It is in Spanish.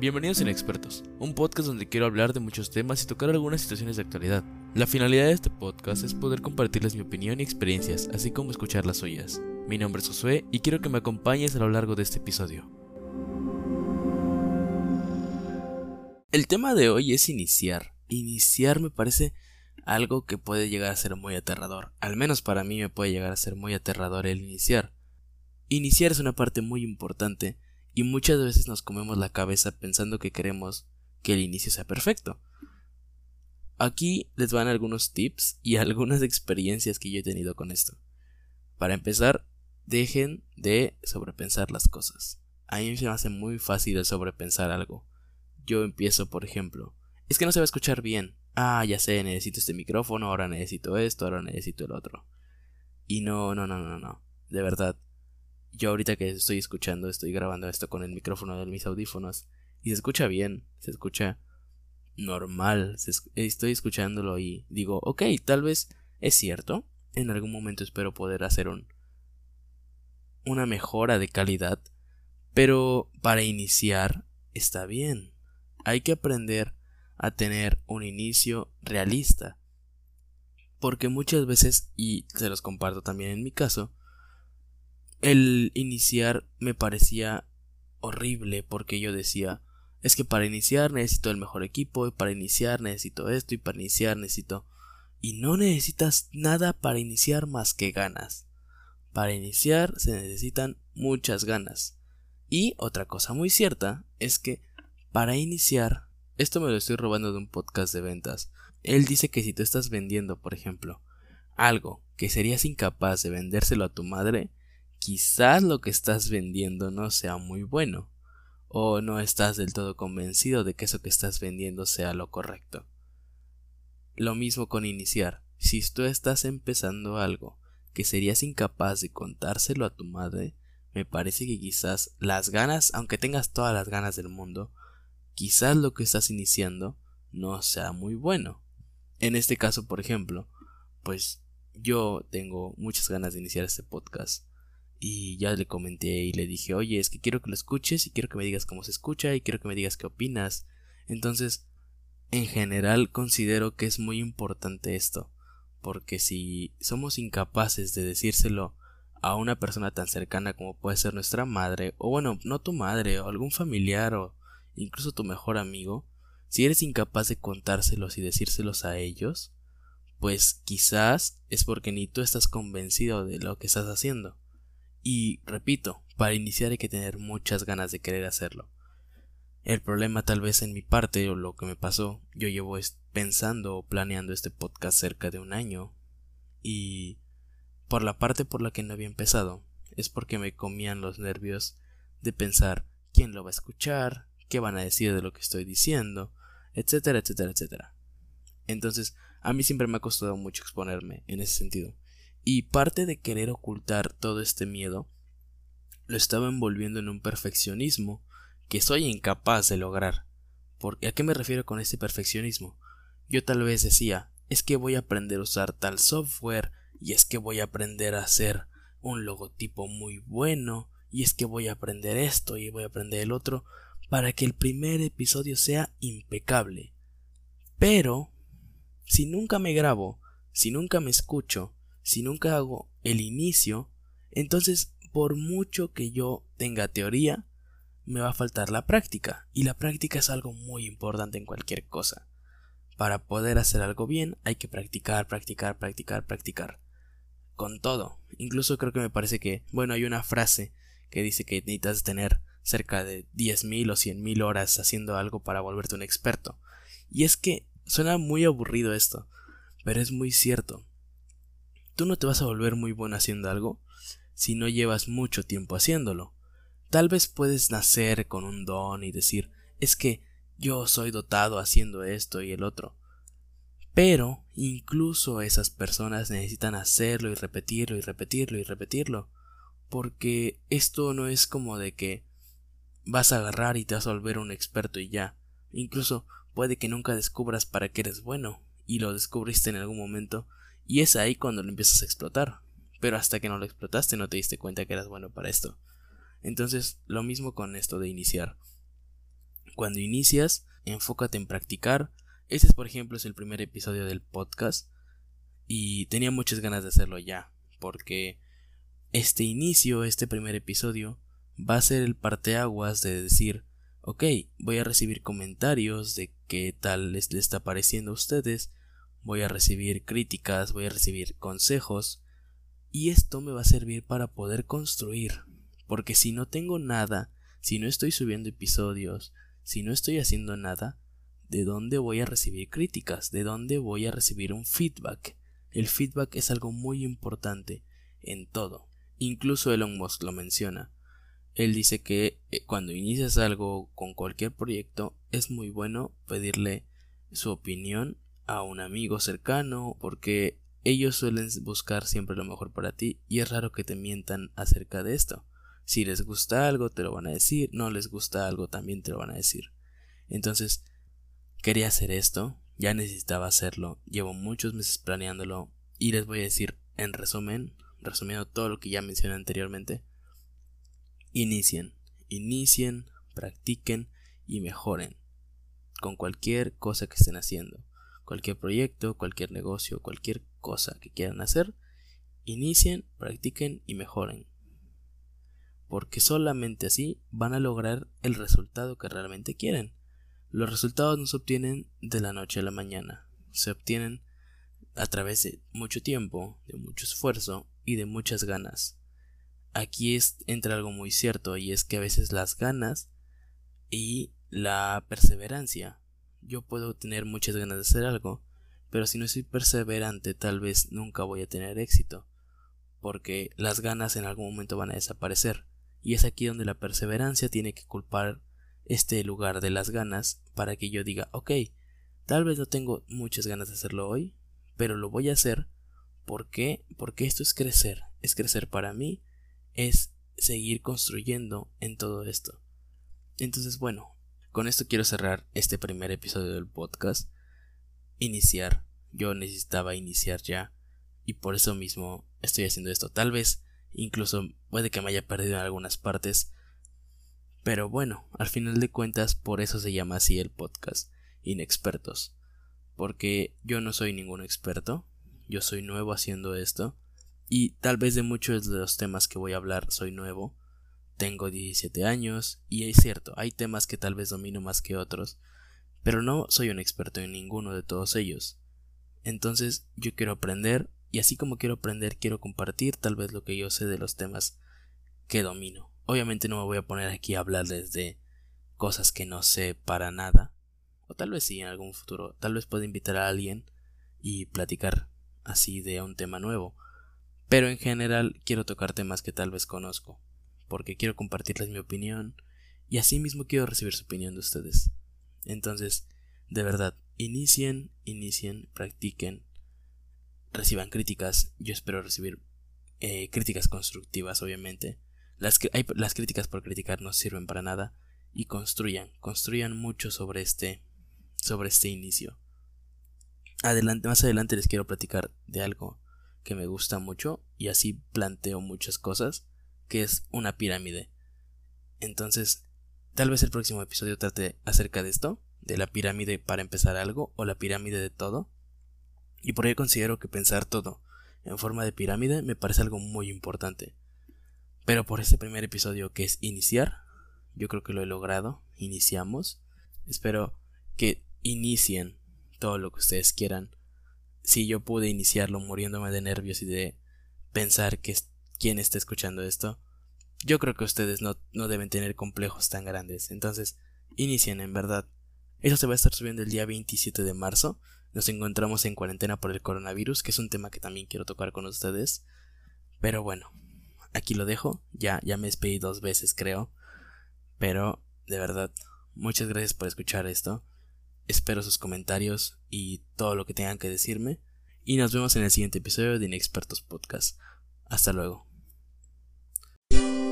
Bienvenidos a Inexpertos, un podcast donde quiero hablar de muchos temas y tocar algunas situaciones de actualidad. La finalidad de este podcast es poder compartirles mi opinión y experiencias, así como escuchar las suyas. Mi nombre es Josué y quiero que me acompañes a lo largo de este episodio. El tema de hoy es iniciar. Iniciar me parece algo que puede llegar a ser muy aterrador. Al menos para mí me puede llegar a ser muy aterrador el iniciar. Iniciar es una parte muy importante y muchas veces nos comemos la cabeza pensando que queremos que el inicio sea perfecto. Aquí les van algunos tips y algunas experiencias que yo he tenido con esto. Para empezar, dejen de sobrepensar las cosas. A mí se me hace muy fácil el sobrepensar algo. Yo empiezo, por ejemplo, es que no se va a escuchar bien. Ah, ya sé, necesito este micrófono, ahora necesito esto, ahora necesito el otro. Y no, no, no, no, no. De verdad, yo ahorita que estoy escuchando, estoy grabando esto con el micrófono de mis audífonos y se escucha bien, se escucha normal, estoy escuchándolo y digo, ok, tal vez es cierto, en algún momento espero poder hacer un una mejora de calidad, pero para iniciar está bien. Hay que aprender a tener un inicio realista. Porque muchas veces, y se los comparto también en mi caso, el iniciar me parecía horrible porque yo decía, es que para iniciar necesito el mejor equipo, y para iniciar necesito esto, y para iniciar necesito... Y no necesitas nada para iniciar más que ganas. Para iniciar se necesitan muchas ganas. Y otra cosa muy cierta es que para iniciar, esto me lo estoy robando de un podcast de ventas. Él dice que si tú estás vendiendo, por ejemplo, algo que serías incapaz de vendérselo a tu madre, quizás lo que estás vendiendo no sea muy bueno, o no estás del todo convencido de que eso que estás vendiendo sea lo correcto. Lo mismo con iniciar. Si tú estás empezando algo que serías incapaz de contárselo a tu madre, me parece que quizás las ganas, aunque tengas todas las ganas del mundo, quizás lo que estás iniciando no sea muy bueno. En este caso, por ejemplo, pues yo tengo muchas ganas de iniciar este podcast y ya le comenté y le dije, oye, es que quiero que lo escuches y quiero que me digas cómo se escucha y quiero que me digas qué opinas. Entonces, en general considero que es muy importante esto, porque si somos incapaces de decírselo a una persona tan cercana como puede ser nuestra madre, o bueno, no tu madre, o algún familiar, o incluso tu mejor amigo, si eres incapaz de contárselos y decírselos a ellos, pues quizás es porque ni tú estás convencido de lo que estás haciendo. Y repito, para iniciar hay que tener muchas ganas de querer hacerlo. El problema tal vez en mi parte o lo que me pasó, yo llevo pensando o planeando este podcast cerca de un año y por la parte por la que no había empezado es porque me comían los nervios de pensar quién lo va a escuchar, qué van a decir de lo que estoy diciendo, etcétera, etcétera, etcétera. Entonces, a mí siempre me ha costado mucho exponerme en ese sentido. Y parte de querer ocultar todo este miedo lo estaba envolviendo en un perfeccionismo que soy incapaz de lograr. ¿Por ¿A qué me refiero con este perfeccionismo? Yo tal vez decía, es que voy a aprender a usar tal software, y es que voy a aprender a hacer un logotipo muy bueno, y es que voy a aprender esto y voy a aprender el otro, para que el primer episodio sea impecable. Pero, si nunca me grabo, si nunca me escucho, si nunca hago el inicio, entonces por mucho que yo tenga teoría, me va a faltar la práctica. Y la práctica es algo muy importante en cualquier cosa. Para poder hacer algo bien hay que practicar, practicar, practicar, practicar. Con todo. Incluso creo que me parece que, bueno, hay una frase que dice que necesitas tener cerca de 10.000 o 100.000 horas haciendo algo para volverte un experto. Y es que suena muy aburrido esto, pero es muy cierto. Tú no te vas a volver muy bueno haciendo algo si no llevas mucho tiempo haciéndolo. Tal vez puedes nacer con un don y decir es que yo soy dotado haciendo esto y el otro. Pero incluso esas personas necesitan hacerlo y repetirlo y repetirlo y repetirlo. Porque esto no es como de que vas a agarrar y te vas a volver un experto y ya. Incluso puede que nunca descubras para qué eres bueno y lo descubriste en algún momento y es ahí cuando lo empiezas a explotar. Pero hasta que no lo explotaste no te diste cuenta que eras bueno para esto. Entonces, lo mismo con esto de iniciar. Cuando inicias, enfócate en practicar. Este, por ejemplo, es el primer episodio del podcast y tenía muchas ganas de hacerlo ya, porque este inicio, este primer episodio, va a ser el parteaguas de decir, ok, voy a recibir comentarios de qué tal les, les está pareciendo a ustedes, voy a recibir críticas, voy a recibir consejos, y esto me va a servir para poder construir, porque si no tengo nada, si no estoy subiendo episodios, si no estoy haciendo nada, ¿de dónde voy a recibir críticas? ¿De dónde voy a recibir un feedback? El feedback es algo muy importante en todo. Incluso Elon Musk lo menciona. Él dice que eh, cuando inicias algo con cualquier proyecto es muy bueno pedirle su opinión a un amigo cercano porque ellos suelen buscar siempre lo mejor para ti y es raro que te mientan acerca de esto. Si les gusta algo te lo van a decir, no les gusta algo también te lo van a decir. Entonces, quería hacer esto, ya necesitaba hacerlo, llevo muchos meses planeándolo y les voy a decir en resumen, resumiendo todo lo que ya mencioné anteriormente, inicien, inicien, practiquen y mejoren con cualquier cosa que estén haciendo, cualquier proyecto, cualquier negocio, cualquier cosa que quieran hacer, inicien, practiquen y mejoren. Porque solamente así van a lograr el resultado que realmente quieren. Los resultados no se obtienen de la noche a la mañana, se obtienen a través de mucho tiempo, de mucho esfuerzo y de muchas ganas. Aquí es, entra algo muy cierto y es que a veces las ganas y la perseverancia. Yo puedo tener muchas ganas de hacer algo, pero si no soy perseverante tal vez nunca voy a tener éxito, porque las ganas en algún momento van a desaparecer, y es aquí donde la perseverancia tiene que culpar este lugar de las ganas para que yo diga, ok, tal vez no tengo muchas ganas de hacerlo hoy, pero lo voy a hacer. Porque porque esto es crecer, es crecer para mí, es seguir construyendo en todo esto. Entonces, bueno, con esto quiero cerrar este primer episodio del podcast. Iniciar. Yo necesitaba iniciar ya. Y por eso mismo estoy haciendo esto. Tal vez incluso puede que me haya perdido en algunas partes. Pero bueno, al final de cuentas por eso se llama así el podcast. Inexpertos. Porque yo no soy ningún experto. Yo soy nuevo haciendo esto. Y tal vez de muchos de los temas que voy a hablar soy nuevo tengo 17 años y es cierto, hay temas que tal vez domino más que otros, pero no soy un experto en ninguno de todos ellos. Entonces yo quiero aprender y así como quiero aprender quiero compartir tal vez lo que yo sé de los temas que domino. Obviamente no me voy a poner aquí a hablarles de cosas que no sé para nada. O tal vez sí en algún futuro. Tal vez pueda invitar a alguien y platicar así de un tema nuevo. Pero en general quiero tocar temas que tal vez conozco porque quiero compartirles mi opinión y asimismo quiero recibir su opinión de ustedes. Entonces, de verdad, inicien, inicien, practiquen, reciban críticas. Yo espero recibir eh, críticas constructivas, obviamente. Las, las críticas por criticar no sirven para nada y construyan, construyan mucho sobre este, sobre este inicio. Adelante, más adelante les quiero platicar de algo que me gusta mucho y así planteo muchas cosas que es una pirámide. Entonces, tal vez el próximo episodio trate acerca de esto, de la pirámide para empezar algo o la pirámide de todo. Y por ello considero que pensar todo en forma de pirámide me parece algo muy importante. Pero por este primer episodio que es iniciar, yo creo que lo he logrado, iniciamos. Espero que inicien todo lo que ustedes quieran. Si yo pude iniciarlo muriéndome de nervios y de pensar que quien está escuchando esto, yo creo que ustedes no, no deben tener complejos tan grandes. Entonces, inicien en verdad. Eso se va a estar subiendo el día 27 de marzo. Nos encontramos en cuarentena por el coronavirus, que es un tema que también quiero tocar con ustedes. Pero bueno, aquí lo dejo. Ya, ya me despedí dos veces, creo. Pero, de verdad, muchas gracias por escuchar esto. Espero sus comentarios y todo lo que tengan que decirme. Y nos vemos en el siguiente episodio de Inexpertos Podcast. Hasta luego. you.